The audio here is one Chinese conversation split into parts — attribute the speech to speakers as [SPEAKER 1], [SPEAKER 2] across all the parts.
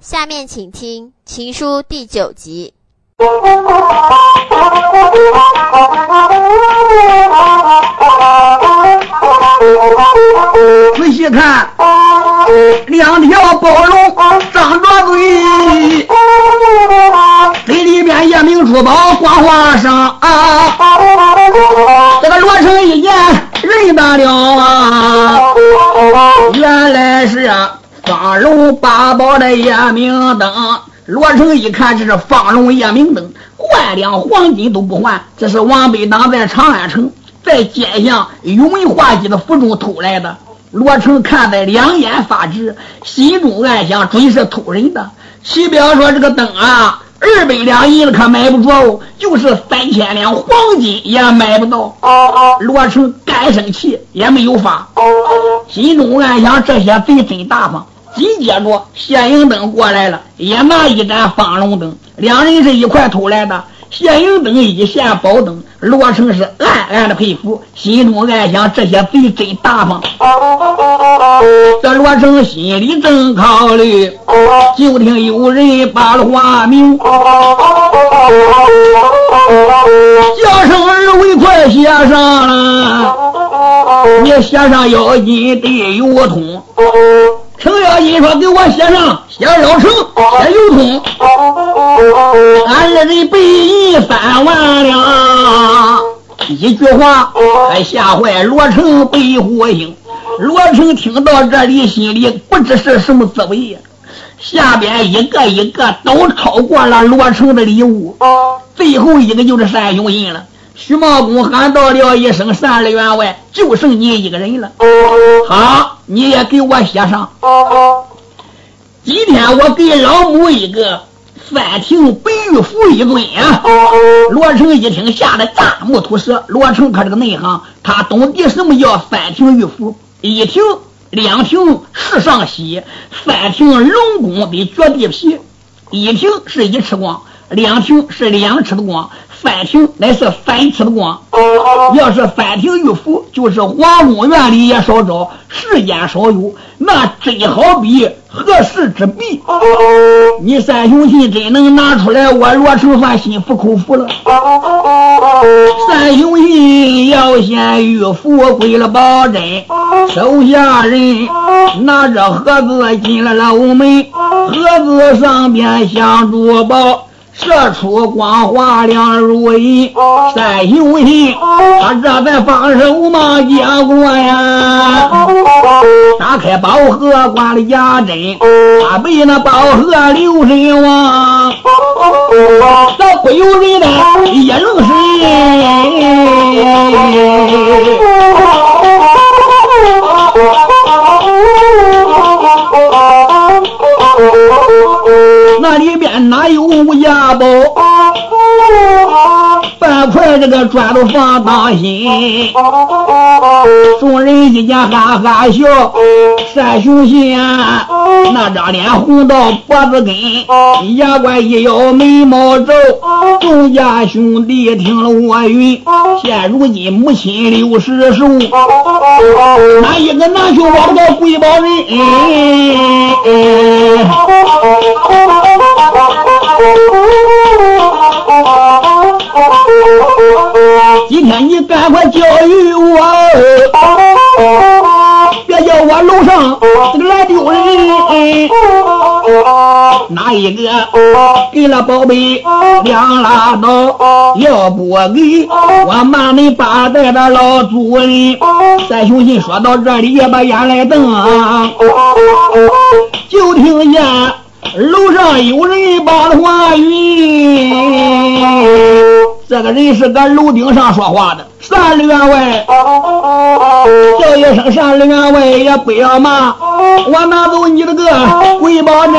[SPEAKER 1] 下面请听《情书》第九集。
[SPEAKER 2] 仔细看，两条宝龙张着嘴，嘴里边夜明珠宝光华生。这个罗成一见认得了，原来是啊，方龙八宝的夜明灯。罗成一看，这是方龙夜明灯，万两黄金都不换。这是王北党在长安城在街巷永文画机的府中偷来的。罗成看得两眼发直，心中暗想：准是偷人的。岂不要说这个灯啊，二百两银子可买不着，就是三千两黄金也买不到。罗成干生气，也没有法，心中暗想：这些贼真大方。紧接着，谢银灯过来了，也拿一盏方龙灯，两人是一块偷来的。谢银灯一线宝灯，罗成是暗暗的佩服，心中暗想：这些贼真大方。这罗成心里正考虑，就听有人把了话名，叫声二位快写上了，你写上妖精得有通。程咬金说：“给我写上，写老程，写刘通。俺二人白银三万两。一句话，还吓坏罗成、白虎星。罗成听到这里，心里不知是什么滋味。下边一个一个都超过了罗成的礼物，最后一个就是单雄信了。徐茂公喊到了一声：“三二员外，就剩你一个人了。”好。你也给我写上。今天我给老母一个三庭白玉符一尊啊！罗成一听，吓得大目吐舌。罗成可这个内行，他懂得什么叫三庭玉符。一庭、两庭是上西，三庭龙宫比绝地皮。一庭是一尺光，两庭是两尺的光。三庭乃是三尺的光，要是三庭玉符，就是皇宫院里也少找，世间少有，那真好比合适之璧。你三雄信真能拿出来，我罗成算心服口服了。三雄信要先玉符归了宝珍，手下人拿着盒子进了楼门，盒子上边镶珠宝。射出光华亮如银，三雄信，他这才放手嘛结果呀。打开宝盒，挂了牙针，他被那宝盒留神望。这不由人的一愣神。那里面哪有家宝？半块这个砖头放当心。众人一见哈哈笑。单雄信那张脸红到脖子根，牙关一咬眉毛皱。众家兄弟听了我云，现如今母亲六十寿，哪一个拿去我这个贵宝人？今天你赶快教育我，别叫我楼上这个来丢人。哪一个给了宝贝两拉倒？要不给我骂你八代的老祖人。三兄弟说到这里，也把眼来瞪，就听见。楼上有人把话云，这个人是搁楼顶上说话的。单里员外，叫一声单里员外也不要骂，我拿走你的个贵宝珍。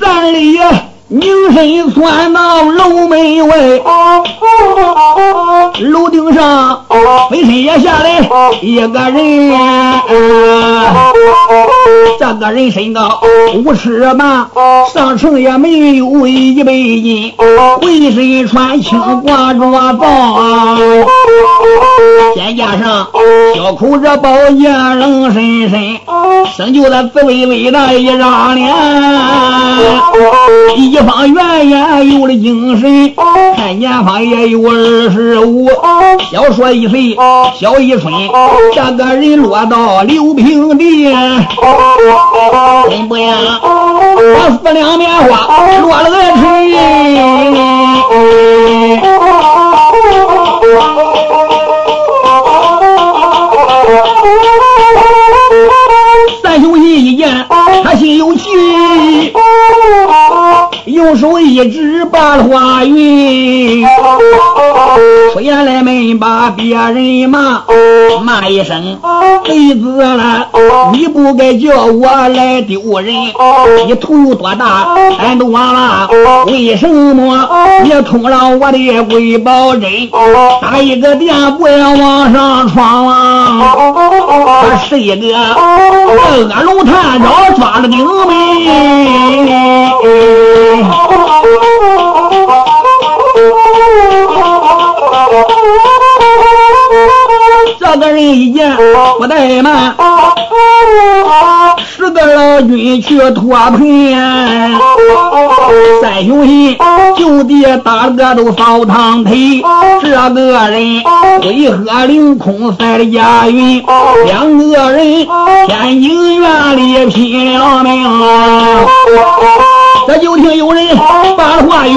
[SPEAKER 2] 单里凝神窜到楼门外。楼顶上飞身也下来一个人，这个人身高五尺八，上称也没有一百斤，浑身穿青挂着皂，肩胛上小口着宝剑冷深深，生就了紫微微的一张脸，一方圆眼有了精神，看年方也有二十五，小说一岁小一春，这个人落到刘平地，真不呀？我四两棉花落了个三兄弟一见，他心有气。一指把花云，出言来没把别人骂，骂一声贼子了，你不该叫我来丢人，你头有多大，俺都忘了，为什么你捅了我的贵宝针？打一个电不要往上闯啊！他是一个恶龙探长抓了顶门。这个人一见不怠慢，十个老军去托盘，三兄弟就地打了个都扫堂腿。这个人为何凌空赛了家云？两个人天津院里拼了命这就听有人把话语，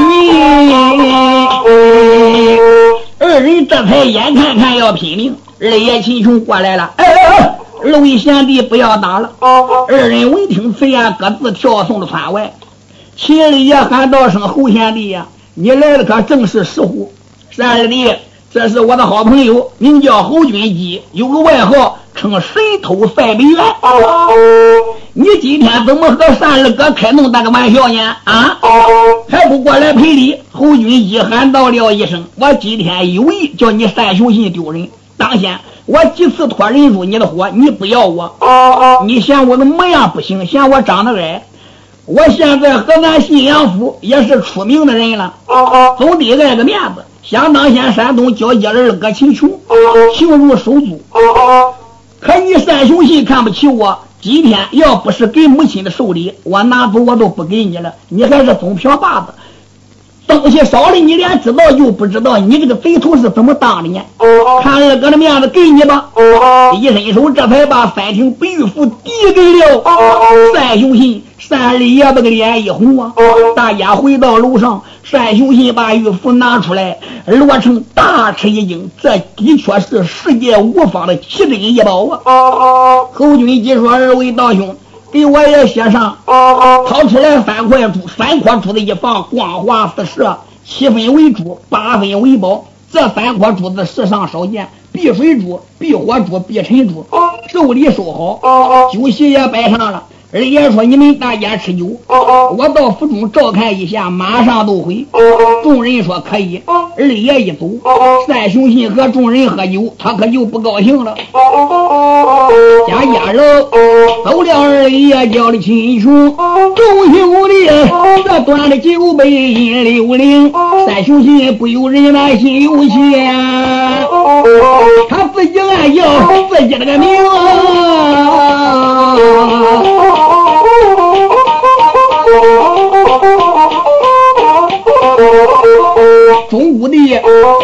[SPEAKER 2] 二人这才眼看看要拼命，二爷秦琼过来了，哎哎，二位贤弟不要打了。二人闻听此言，各自跳送到窗外。秦二爷喊道声：“侯贤弟呀，你来的可正是时候。三二弟，这是我的好朋友，名叫侯军基，有个外号称神偷赛北元。”你今天怎么和三二哥开弄那个玩笑呢？啊，还不过来赔礼？侯军一喊道了一声：“我今天有意叫你三雄信丢人。当先我几次托人入你的伙，你不要我，你嫌我的模样不行，嫌我长得矮。我现在河南信阳府也是出名的人了，总得挨个面子。想当先山东交接二哥秦琼，情如手足。可你三雄信看不起我。”今天要不是给母亲的寿礼，我拿走我都不给你了。你还是总瓢把子，东西少了你连知道就不知道。你这个贼头是怎么当的呢？看二哥的面子给你吧。一伸手，这才把三挺白玉符递给了三雄信。三二爷这个脸一红啊！大家回到楼上，单雄信把玉符拿出来，罗成大吃一惊，这的确是世界无方的奇珍异宝啊！侯军基说：“二位道兄，给我也写上。”掏出来三块珠，三颗珠子一放，光滑四射，七分为珠，八分为宝。这三颗珠子世上少见，避水珠、避火珠、避尘珠。寿礼收好，酒席也摆上了。二爷说：“你们大家吃酒，我到府中照看一下，马上都回。”众人说：“可以。”二爷一走，三雄信和众人喝酒，他可就不高兴了。家家楼走了，二爷叫的亲兄，众兄弟这端的酒杯饮六零。三雄信不由人那心有气，他自己暗叫自己那个名。啊。中午的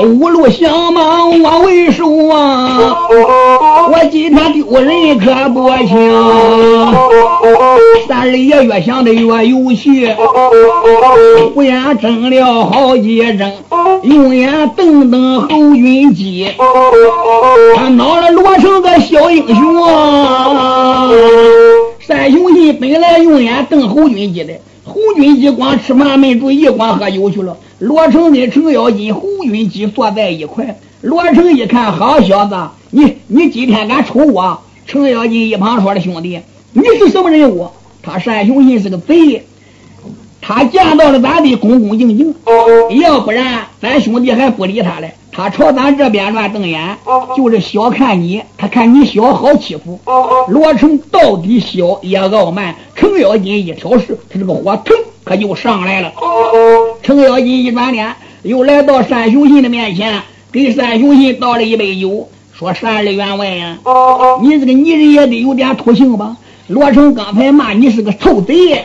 [SPEAKER 2] 五路响忙我为首啊！我今天丢人可不行。三二爷越想的越有戏，胡眼睁了好几睁，用眼瞪瞪侯云基，他恼了罗成个小英雄啊！三雄信本来用眼瞪侯军基的，侯军基光吃饭没注意，光喝酒去了。罗成跟程咬金、侯军基坐在一块，罗成一看，好小子，你你今天敢抽我？程咬金一旁说的兄弟，你是什么人物？他单雄信是个贼，他见到了咱得恭恭敬敬，要不然咱兄弟还不理他嘞。他朝咱这边乱瞪眼，就是小看你，他看你小好欺负。罗成到底小也傲慢，程咬金一挑事，他这个火腾可就上来了。程咬金一转脸，又来到单雄信的面前，给单雄信倒了一杯酒，说：“单二员外呀，你这个泥人也得有点土性吧？罗成刚才骂你是个臭贼。”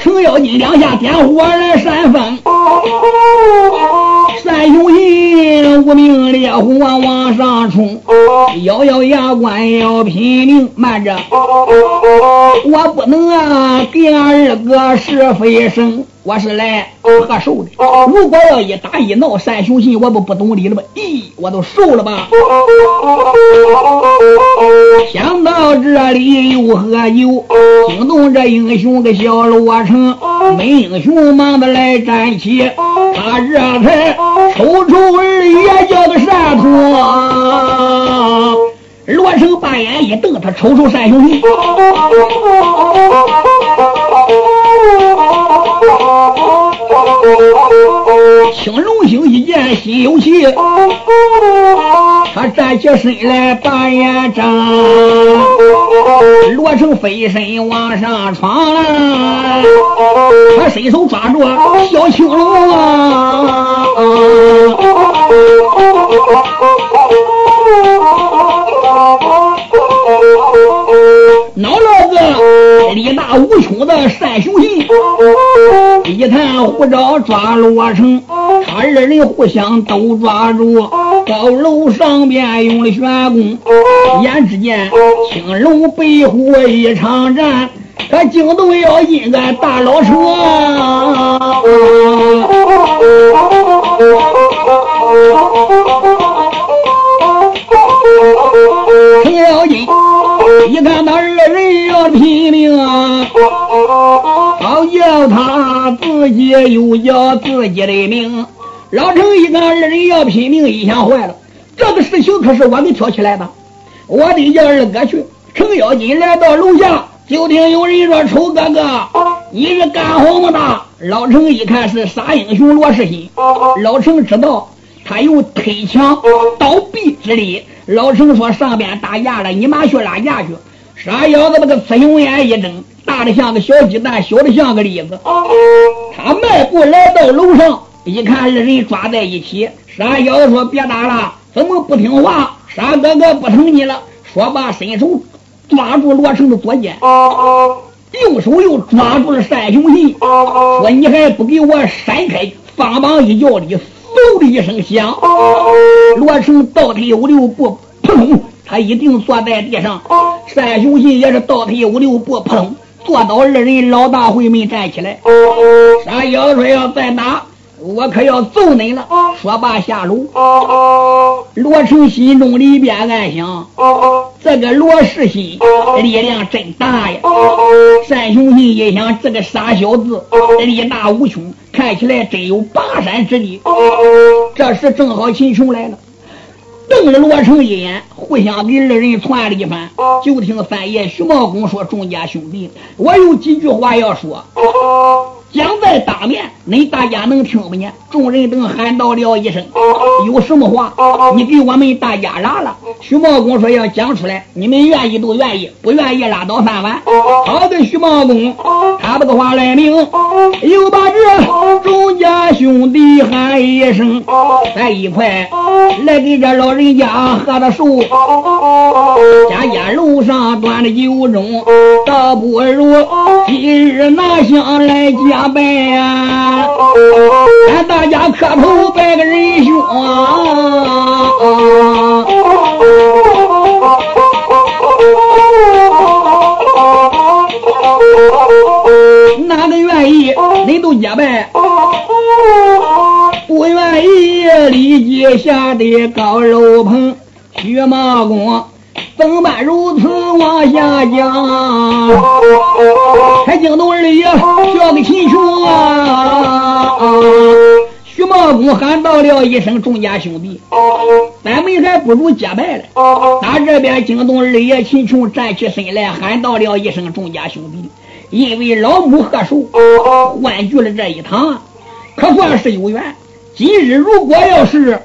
[SPEAKER 2] 程咬金两下点火来扇风，单雄信无名烈火往上冲，咬咬牙关要拼命，慢着，我不能啊给俺二哥是非生。我是来贺寿的。如果要一打一闹，三雄信我不不懂理了吧？咦，我都瘦了吧？想到这里又喝酒，惊动这英雄个小罗成，没英雄忙的来站起，他这才抽抽也叫个善徒。罗成把眼一瞪，他瞅瞅三雄信。青龙星一见心有气，他站起身来把眼睁，罗成飞身往上闯，他伸手抓住小青龙啊！力大无穷的单雄信，一探胡招抓罗成，他二人互相都抓住，高楼上边用了玄功，眼只见青龙白虎一场战，他惊动要进个大老城。拼命啊，好叫他自己又叫自己的命。老程一看二人要拼命，一想坏了，这个事情可是我给挑起来的，我得叫二哥去。程咬金来到楼下，就听有人说：“丑哥哥，你是干什么的？”老程一看是杀英雄罗世新，老程知道他有推墙倒壁之力。老程说：“上边打架了，你妈去拉架去。”傻小子把个雌雄眼一睁，大的像个小鸡蛋，小的像个栗子。他迈步来到楼上，一看二人抓在一起，傻小子说：“别打了，怎么不听话？傻哥哥不疼你了。”说罢，伸手抓住罗成的左肩，右手又抓住了单雄信，说：“你还不给我闪开！”方膀一叫里。嗖的一声响，罗成倒退五六步，扑通，他一定坐在地上。单雄信也是倒退五六步，扑通，坐倒二人老大会没站起来。山小子说要再打。我可要揍你了！说罢下楼。罗成心中里边暗想：这个罗世新力量真大呀！单雄信一想，这个傻小子力大无穷，看起来真有拔山之力。这时正好秦琼来了，瞪了罗成一眼，互相给二人传了一番。就听三爷徐茂公说：“众家兄弟，我有几句话要说。”讲在当面，恁大家能听不见？众人等喊到了一声：“有什么话？你给我们大家拉了。”徐茂公说：“要讲出来，你们愿意都愿意，不愿意拉倒饭碗。”好的，徐茂公，他把个话来明，又把这众家兄弟喊一声，在一块来给这老人家喝的寿。家家楼上端的酒盅，倒不如今日拿香来结。拜呀！俺大家磕头拜个仁兄啊！哪个愿意，你都结拜；不愿意，立即下的高楼棚。徐茂公。怎办如此往下讲？还惊动二爷叫个秦琼啊！徐茂公喊到了一声：“众家兄弟，咱们还不如结拜了。”打这边惊动二爷秦琼站起身来，喊到了一声：“众家兄弟，因为老母贺寿，欢聚了这一堂，可算是有缘。今日如果要是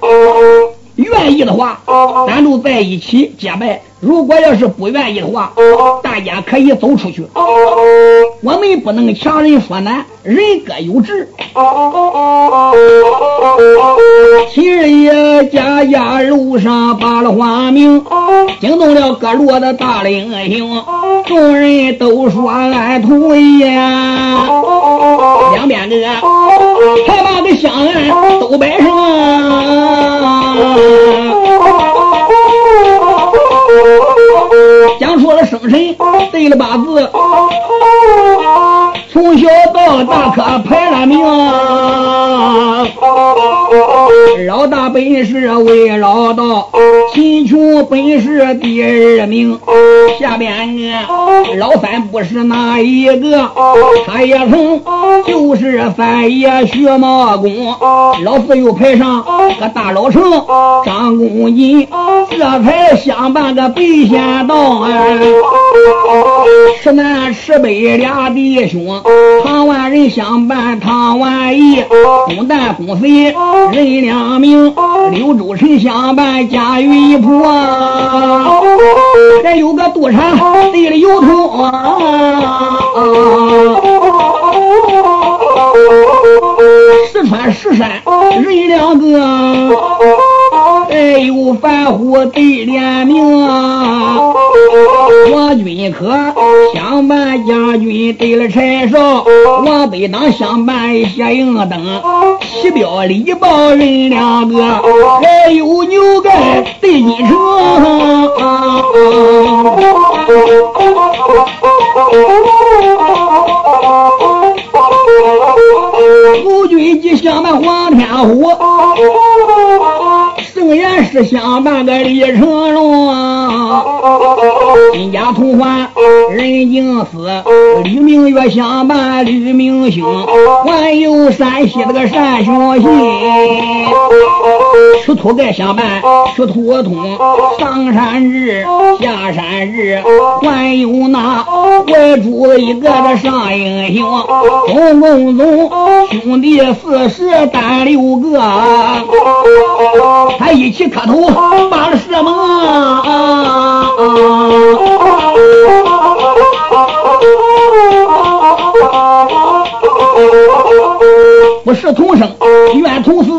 [SPEAKER 2] 愿意的话，咱就在一起结拜；如果要是不愿意的话，大家可以走出去。我们不能强人所难，人各有志。七日也家家路上把了花名，惊动了各路的大英雄，众人都说俺同意呀。两边个才把个香案都摆上。讲出了生辰，对了八字，从小到大可排了名。老大本是为老道，贫穷本是第二名。下边呢老三不是哪一个？他也曾就是三爷薛茂公。老四又排上个大老成张公瑾，这才相伴个白仙道。是南是北俩弟兄，唐万人相伴唐万义，公旦公随人两名，柳州城相伴家云仆，还有个杜产地里有通啊，四川石山人两个，还有反虎对联名啊。王军可相伴将军对了柴烧，王北当相伴谢应灯，西标李豹人两个，还有牛盖对金城。吴军即相伴黄天虎，盛言是相伴的李成龙。金家同欢人敬思，吕明月相伴吕明星，还有山西那个单雄信，出土盖相伴出土通，上山日下山日，还有那外主一个个上英雄，总共总兄弟四十单六个，他一起磕头把了什么？不是同生，愿同死，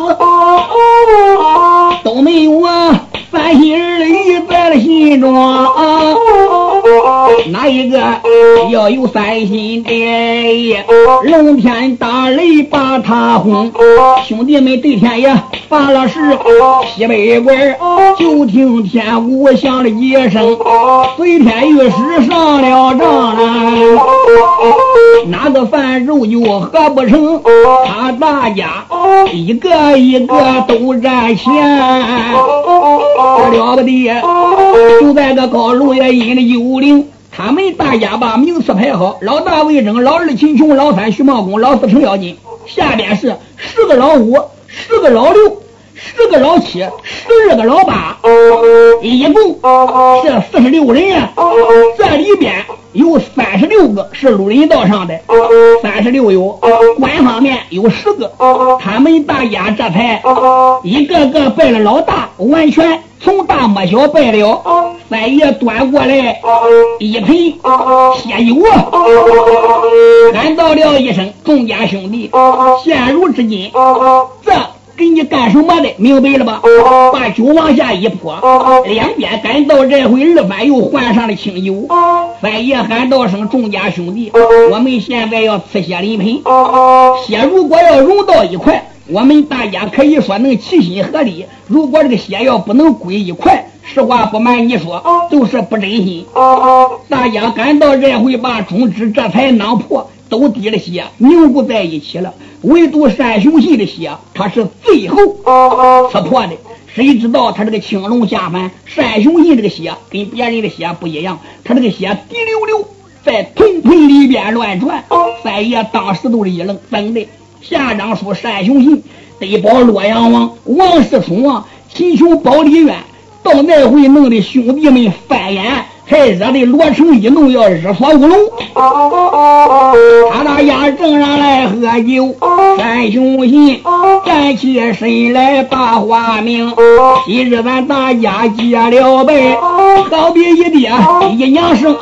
[SPEAKER 2] 都没有啊！三心二意在了心中。哪一个要有三心的？龙天打雷把他轰，兄弟们对天爷发了誓，西北关就听天鼓响了一声，随天御史上了帐了。哪个犯肉就合不成？他大家一个一个都站前，了不得！就在这高楼也引了幽灵。他们大家把名次排好，老大魏征，老二秦琼，老三徐茂公，老四程咬金。下边是十个老五，十个老六，十个老七，十二个老八，一共是四十六人呀。这里边有六个是路林道上的，三十六有官方面有十个。他们大家这才一个个拜了老大，完全。从大摸小拜了，三爷端过来一盆血油啊！俺道了一声：“众家兄弟，现如至今，这给你干什么的？明白了吧？”把酒往下一泼，两边赶到这回二番又换上了清酒。三爷喊道声：“众家兄弟，我们现在要吃血临盆，血如果要融到一块。”我们大家可以说能齐心合力。如果这个血要不能归一块，实话不瞒你说，就是不真心。大家赶到这回，把中指这才囊破，都滴了血，凝固在一起了。唯独单雄信的血，他是最后刺破的。谁知道他这个青龙下凡，单雄信这个血跟别人的血不一样，他这个血滴溜溜在铜盆里边乱转。三爷当时都是一愣，怎的？下章书单雄信得保洛阳王王世充啊，秦琼保李渊，到那回弄得兄弟们翻眼还惹得罗成一怒要日锁乌龙。他大家正上来喝酒，三兄弟站起身来把话明。今日咱大家结了拜，好比一爹一娘生。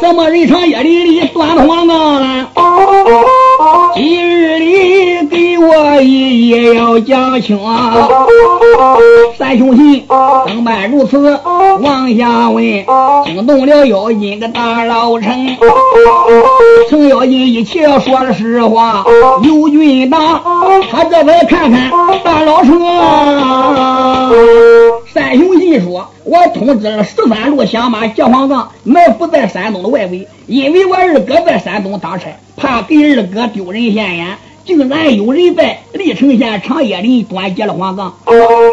[SPEAKER 2] 什么人长夜里里断黄冈一一要讲清啊。三兄弟登班如此往下问，惊动了妖精个大老臣。程咬金一切说了实话，刘俊达他这才看看大老臣。三兄弟说。我通知了十三路响马接黄冈，埋伏在山东的外围，因为我二哥在山东当差，怕给二哥丢人现眼。竟然有人在历城县长野林端结了黄冈，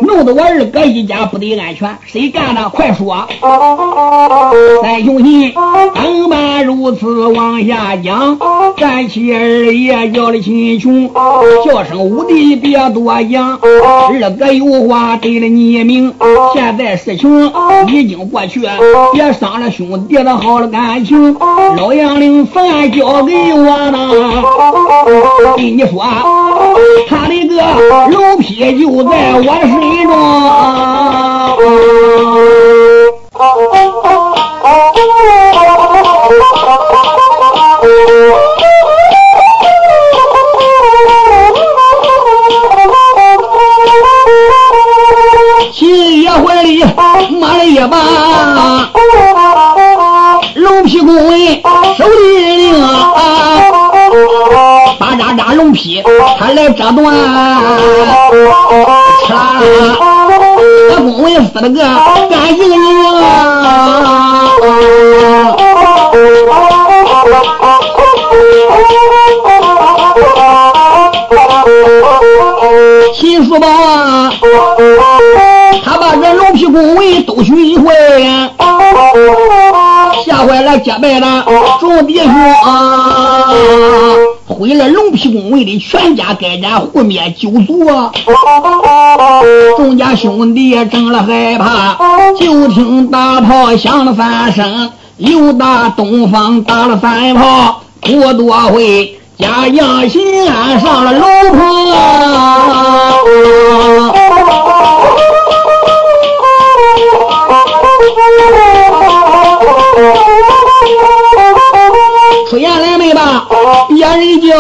[SPEAKER 2] 弄得我二哥一家不得安全。谁干的？快说！三兄弟登班如此往下讲，站起二爷叫了秦琼，叫声五弟别多讲，二哥有话对了你明。现在事情已经过去，别伤了兄弟的好了感情。老杨令饭交给我呢，给你。说，他的个肉皮就在我身中。秦爷怀里摸了一把龙皮弓，手里领。扎龙皮，他来折断，吃啦！这公文撕了个干净净！秦叔宝啊，他把这龙皮公文都取一回。吓坏了结拜的众弟兄啊！毁了龙皮公文的全家，该斩护灭九族啊！众家兄弟也正了害怕，就听大炮响了三声，又打东方打了三炮，不多会，家杨新安上了楼棚。叫，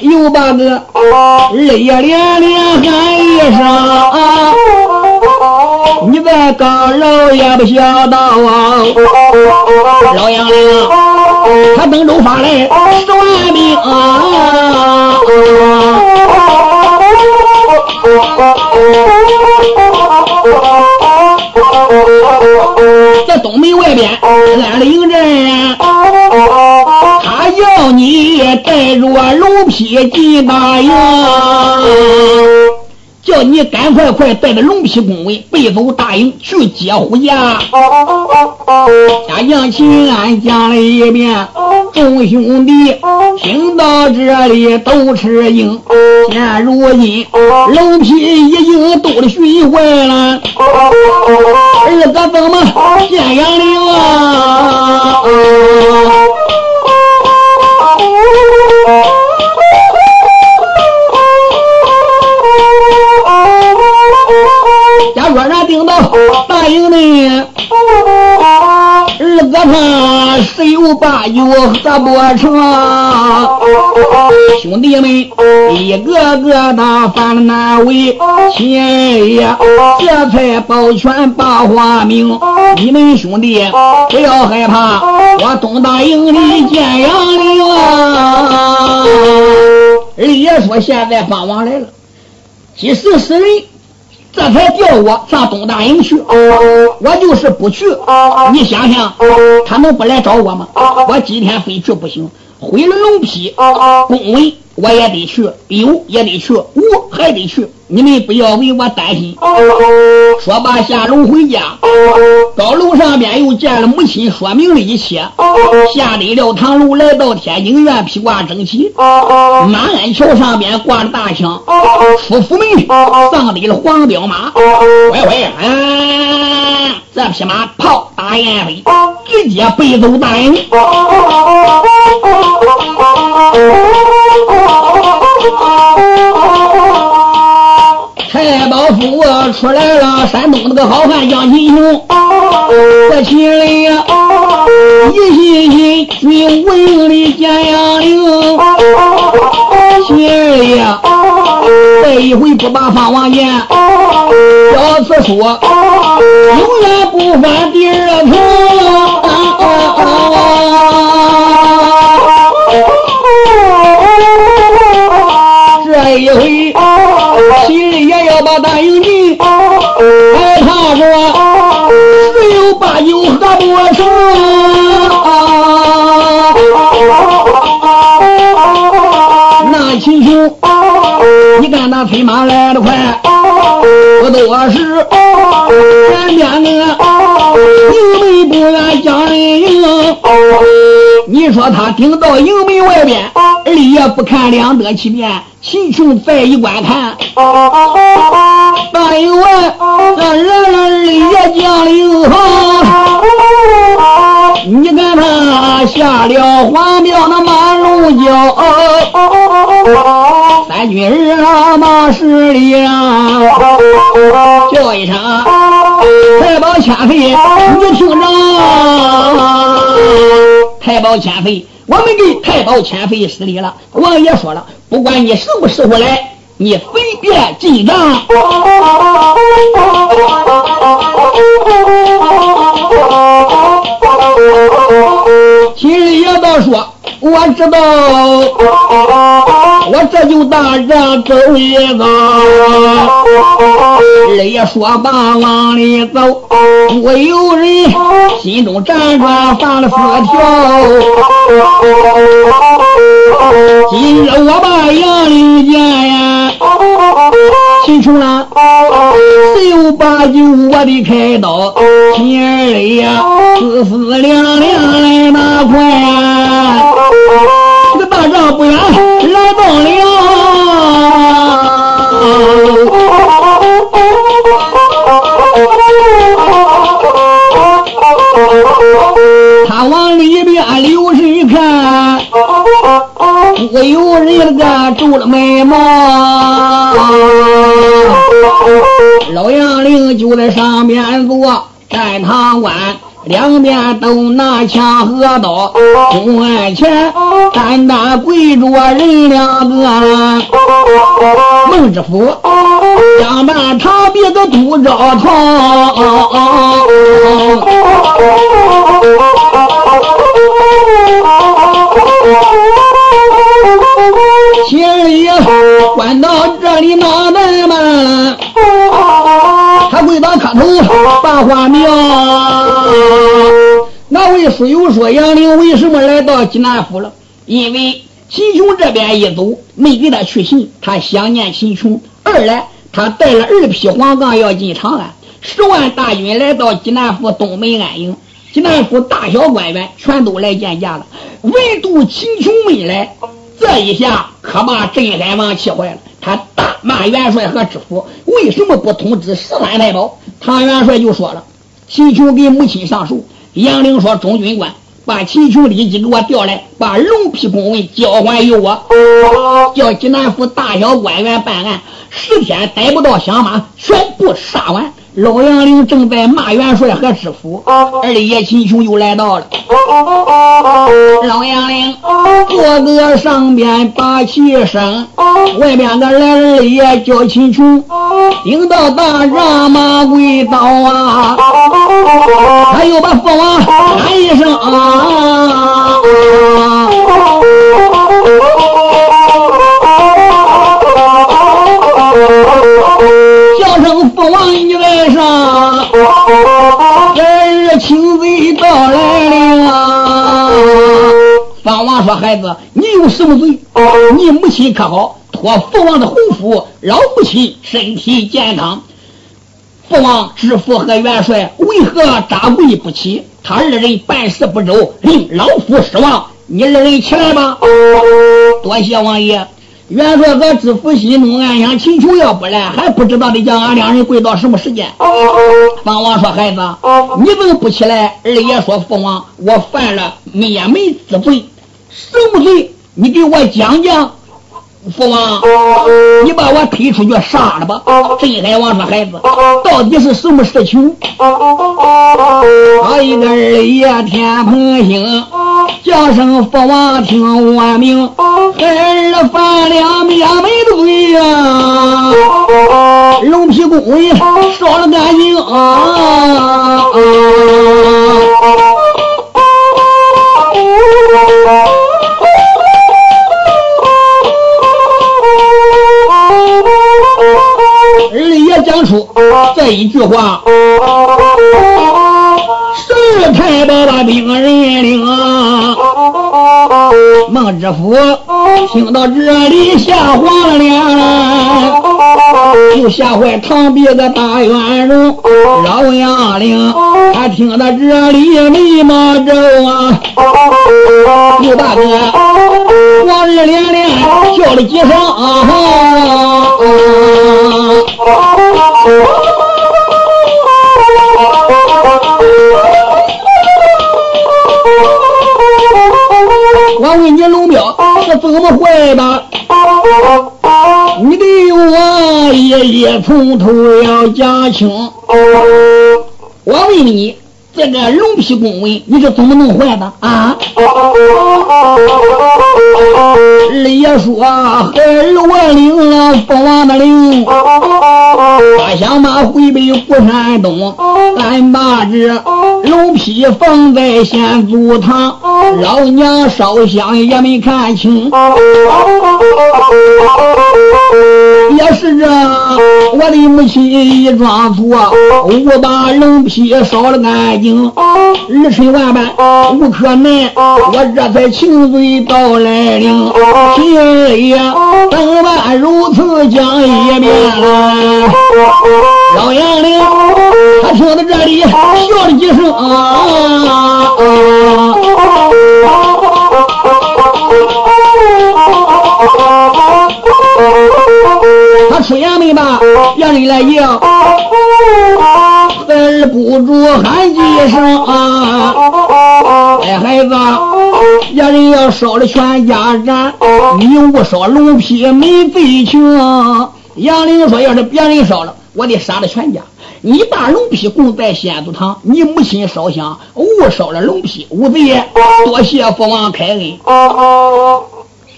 [SPEAKER 2] 又把个二爷连连喊一声，你在刚老也不想到啊！老杨令，他登州发来十万兵啊！在东门外边安了营寨，他要你带着龙皮进大营。叫你赶快快带着龙皮公文背走大营去接胡家。家将秦安讲了一遍，众兄弟听到这里都吃惊。现如今龙皮已经都的训坏了，二哥怎么见杨凌啊？大营内，二哥他十有八九喝不成，兄弟们一个个的犯了难为，秦爷这才保全把话明。你们兄弟不要害怕，我东大营里见杨凌啊！二爷说现在八王来了，几时死人？这才调我上东大营去，我就是不去，你想想，他能不来找我吗？我今天非去不行。毁了龙皮公文，我也得去；有也得去，无还得去。你们不要为我担心。说罢下楼回家，到楼上边又见了母亲，说明了一切。下得了堂楼，来到天津院，披挂整齐。马鞍桥上边挂着大枪，出府门上得了黄骠马。喂喂，嗯，这匹马炮打雁飞，直接背走大营。太保府出来了，山东那个好汉杨金雄，这心里呀一心心追吴英的建阳陵，心里呀这一回不把方王见，要此说永远不翻第二错。这一回。心里也要把大营进，害怕说十有八九合不成。那秦琼，你看那催马来得快，不多时，前边个营门不远将人迎。你说他顶到营门外边，二爷不看两得其面。秦琼再一观看，大营外这人儿也将领哈，你看他下了黄庙那马龙角，三军儿啊马十里啊，叫一声太保千岁，你听着，太保千岁。我们给太保千岁施礼了。王爷说了，不管你什么时候来，你随便进帐。秦二爷倒说。我知道，我这就打这走一走。二爷说罢往里走，不由人心中辗转犯了四条。今日我把杨林见呀，秦琼了，十有八九我的开刀。今儿嘞呀，四四两两来拿快。这个大仗不远来到了，不由人个皱了眉毛。老杨凌就在上边坐，站堂官。两边都拿枪和刀，公案前单单跪着人两个。孟知府将把长鼻子督着头，秦二爷关到这里哪能嘛？他跪到磕头把话明。那位书友说：“杨凌为什么来到济南府了？因为秦琼这边一走，没给他去信，他想念秦琼。二来，他带了二匹黄杠要进长安，十万大军来到济南府东门安营，济南府大小官员全都来见驾了，唯独秦琼没来。这一下可把镇海王气坏了，他大骂元帅和知府为什么不通知十三太保？唐元帅就说了。”秦琼给母亲上书，杨凌说：“中军官把秦琼立即给我调来，把龙皮公文交还于我，叫济南府大小官员办案，十天逮不到响马，全部杀完。”老杨凌正在骂元帅和知府，二爷秦琼又来到了。老杨凌坐个上边把气生，外边的来二爷叫秦琼，听到大丈马跪倒啊，他又把父王喊一声啊。父上，这日亲自到来了。方王说：“孩子，你有什么罪？你母亲可好？托父王的洪福，老母亲身体健康。父王知府和元帅为何扎跪不起？他二人办事不周，令老夫失望。你二人起来吧。多谢王爷。元帅和知府心中暗想：秦琼要不来，还不知道得将俺两人跪到什么时间。方王说：“孩子，你怎么不起来？”二爷说：“父王，我犯了灭门之罪。”什么罪？你给我讲讲，父王，你把我推出去杀了吧！镇海王说：“孩子，到底是什么事情？”好一个二爷天蓬星，叫声父王听我命，孩，儿犯了灭门的罪呀！龙皮宫位烧了干净啊！讲一句话，十太保把兵人领。孟知府听到这里吓黄了脸，又吓坏堂边的大元荣老杨凌。他听到这里眉毛皱啊，刘大哥往日连连叫了几声啊。怎么坏的？你对我爷爷从头要讲清。我问你。这个龙皮公文你是怎么弄坏的啊？二爷说：“孩儿我领了父王的令，他想把回北虎山东，俺把这龙皮放在先祖堂，老娘烧香也没看清。也是这我的母亲一装作，我把龙皮烧了干净。”儿臣万般无可奈，我这才请罪到来领。秦二爷等万如此讲一遍，老杨林他听到这里笑了几声啊。他出言没吧？让人来要。儿不住喊几声啊！哎，孩子，别人要烧了全家燃，你误烧龙皮没罪情。杨林说：“要是别人烧了，我得杀了全家。你把龙皮供在先祖堂，你母亲烧香误烧了龙皮，无罪。多谢父王开恩。”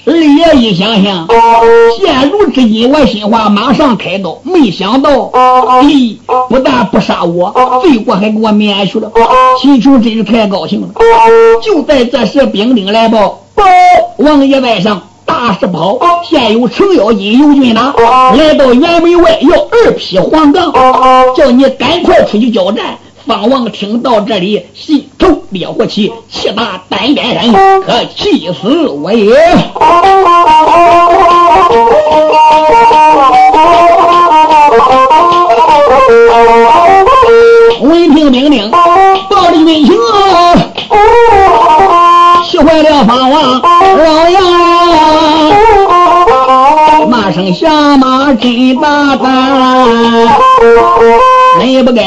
[SPEAKER 2] 二爷一想想，现如之今，我心话马上开刀。没想到，咦，不但不杀我，罪过还给我免去了。秦琼真是太高兴了。就在这时，兵丁来报：报，王爷在上，大事不好！现有程咬金游军呐，来到辕门外，要二匹黄杠，叫你赶快出去交战。方王听到这里，心头烈火起，气大胆边人，可气死我也！闻听命令，报的军情，气坏了方王老杨骂声下马真大胆，人也不该。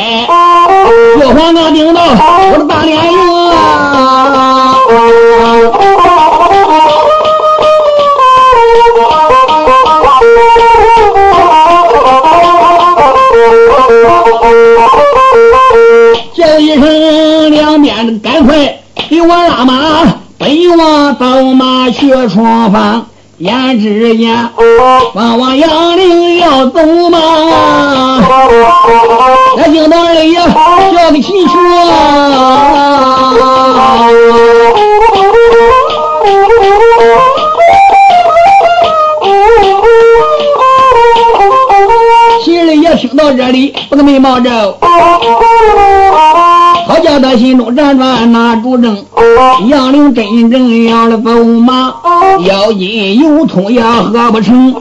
[SPEAKER 2] 小黄刚顶到我的大脸啊！叫一声，两边赶快给我拉马，奔往刀马去闯房。言之间，往往杨凌要走吗？那听到二爷叫个齐全，秦二爷听到这里，不个眉毛皱。好叫他心中辗转拿主政。杨凌真正要了走马，妖精有通也喝不成。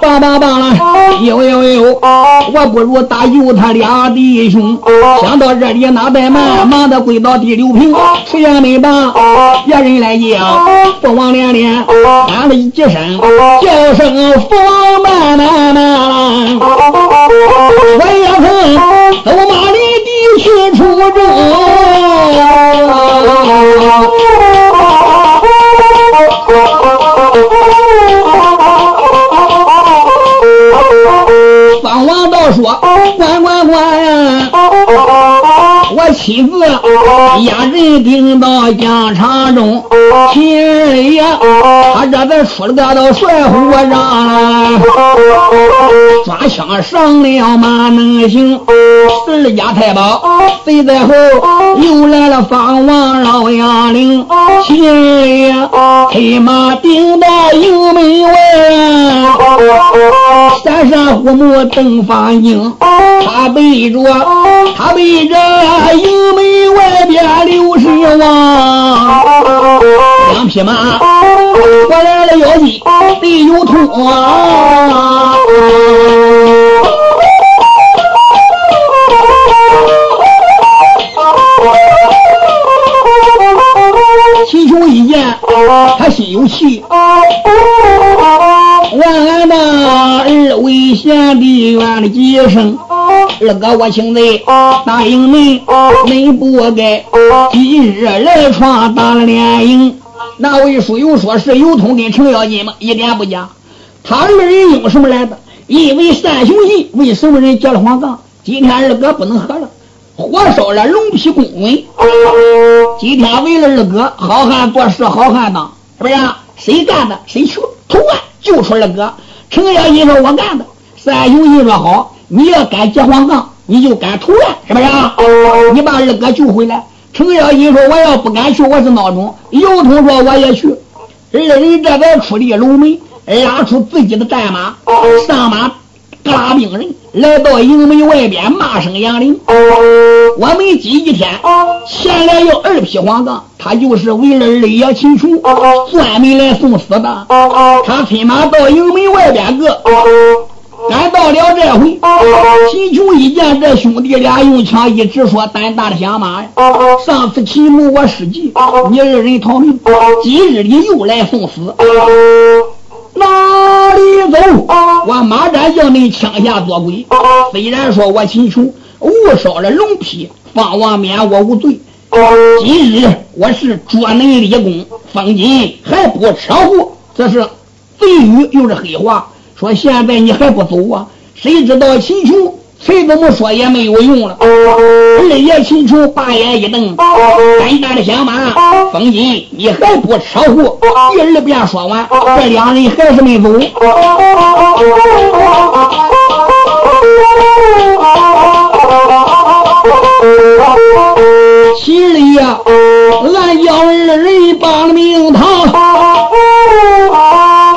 [SPEAKER 2] 爸爸罢了，呦呦呦，我不如搭救他俩弟兄。想到这里，哪怠慢，忙的跪到地六平，出言没把别人来讲，凤凰连连喊了几声，叫声父王慢慢慢，我也曾走马里地去出征。方王道说：“关关关，我妻子押人顶到疆场中，秦二爷他这才出了个到帅府上，抓枪上了马能行，十家太保随在后，又来了方王老杨凌，秦二爷黑马顶到营门外，山山虎目。”瞪方英，他背着他背着营门外边刘世王，两匹马，过来了妖精得有通有气。问俺那二位贤弟愿了几声？二哥，我请罪答应您，您不该今日来闯大连营。那位书友说是有通跟程咬金吗？一点不假。他二人用什么来的？因为单雄义为什么人结了黄杠？今天二哥不能喝了，火烧了龙皮公文。今天为了二哥，好汉做事好汉当，是不是？谁干的谁去投案。就出二哥，程咬金说：“我干的。”三兄弟说：“好，你要敢结黄杠，你就敢投案，是不是？你把二哥救回来。”程咬金说：“我要不敢去，我是孬种。”姚通说：“我也去。”二人这才出离龙门，拉出自己的战马，上马。各拉兵人来到营门外边，骂声杨林。我们今一天前来要二匹黄杠，他就是为了二爷秦琼专门来送死的。他催马到营门外边个，赶到了这回，秦琼一见这兄弟俩用枪一直说胆大的响马呀！上次秦母我失计，你二人逃命，今日你又来送死。哪里走？我马占叫你枪下做鬼。虽然说我秦琼误烧了龙皮，方王免我无罪。今日我是捉你立功，封金还不撤户，这是贼语又是黑话。说现在你还不走啊？谁知道秦琼？谁怎么说也没有用了。二爷秦琼把眼一瞪，胆大的响马，风金，你还不扯呼？第二遍说完，这两人还是没走。秦二爷，俺叫二人把了名堂，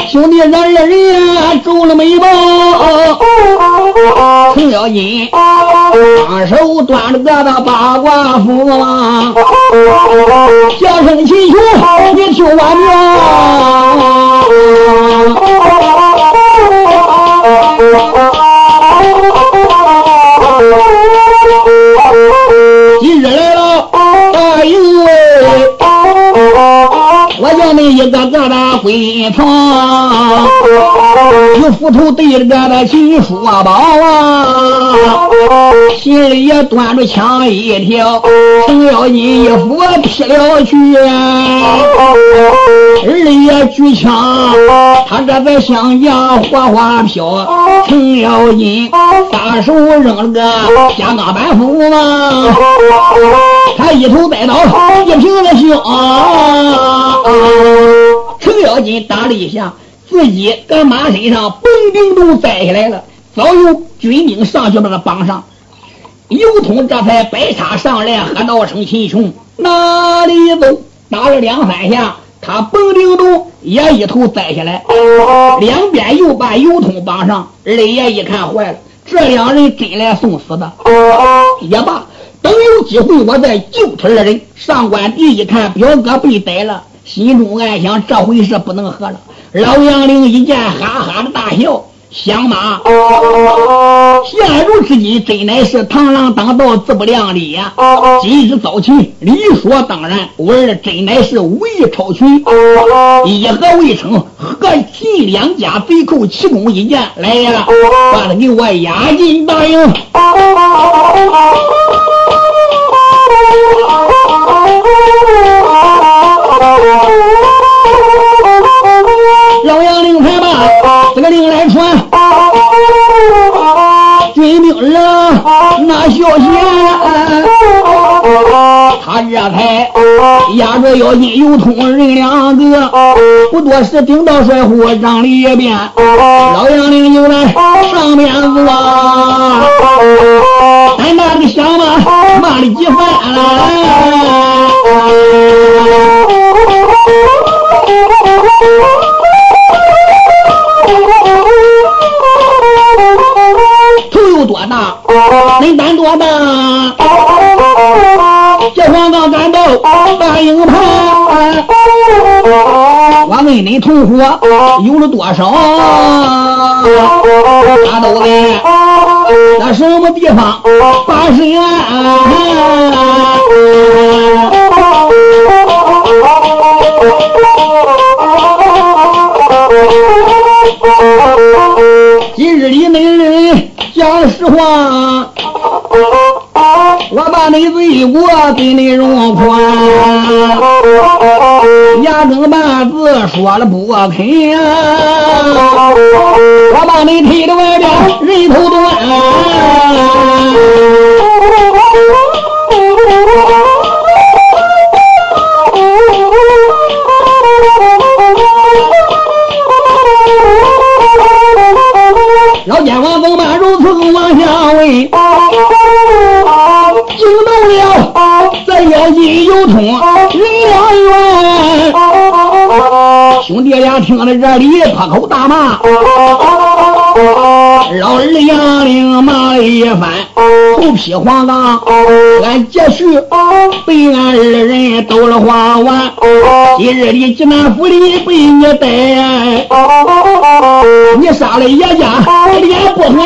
[SPEAKER 2] 兄弟，咱二人中了眉毛。程咬金双手端着个的八卦斧，叫声秦琼，你听我命。一个个的归堂，有斧头对着个的秦书宝啊，心里也端着枪一条，程咬金一斧劈了去。二爷举枪，他这在香江哗哗飘，程咬金撒手扔了个香钢板斧嘛，他一头栽倒，一瓶子香。程咬金打了一下，自己搁马身上蹦顶都栽下来了。早有军兵上去把他绑上，尤通这才摆叉上来，喝道声：“秦琼哪里走？”打了两三下，他蹦顶都也一头栽下来，两边又把尤通绑上。二爷一看坏了，这两人真来送死的。也罢。等有机会我再救他二人。上官迪一看表哥被逮了，心中暗想：这回是不能喝了。老杨凌一见，哈哈的大笑。想马，现如之今，真乃是螳螂当道，自不量力呀！今日遭擒，理所当然。我儿真乃是武艺超群，以何为称？和秦两家贼寇齐攻一见，来呀，把他给我押进大营。令来传，军兵人那小贤，他这才压着腰筋有通人两个，不多时顶到帅府帐里边，老杨令就在上面坐，俺那个响马骂了几番头恁胆多大？这黄刚赶到大营盘，我问你同伙有了多少？他都在那什么地方？八十元。今日里恁人讲实话，罪过给你容宽。牙根半字说了不肯，我把你踢到外边人头断。精有通人两员，兄弟俩听到这里破口大骂。老二杨凌骂了一番，头披黄冈，俺接续被俺二人兜了花完。今日里济南府里被你逮，你杀了叶家脸不还。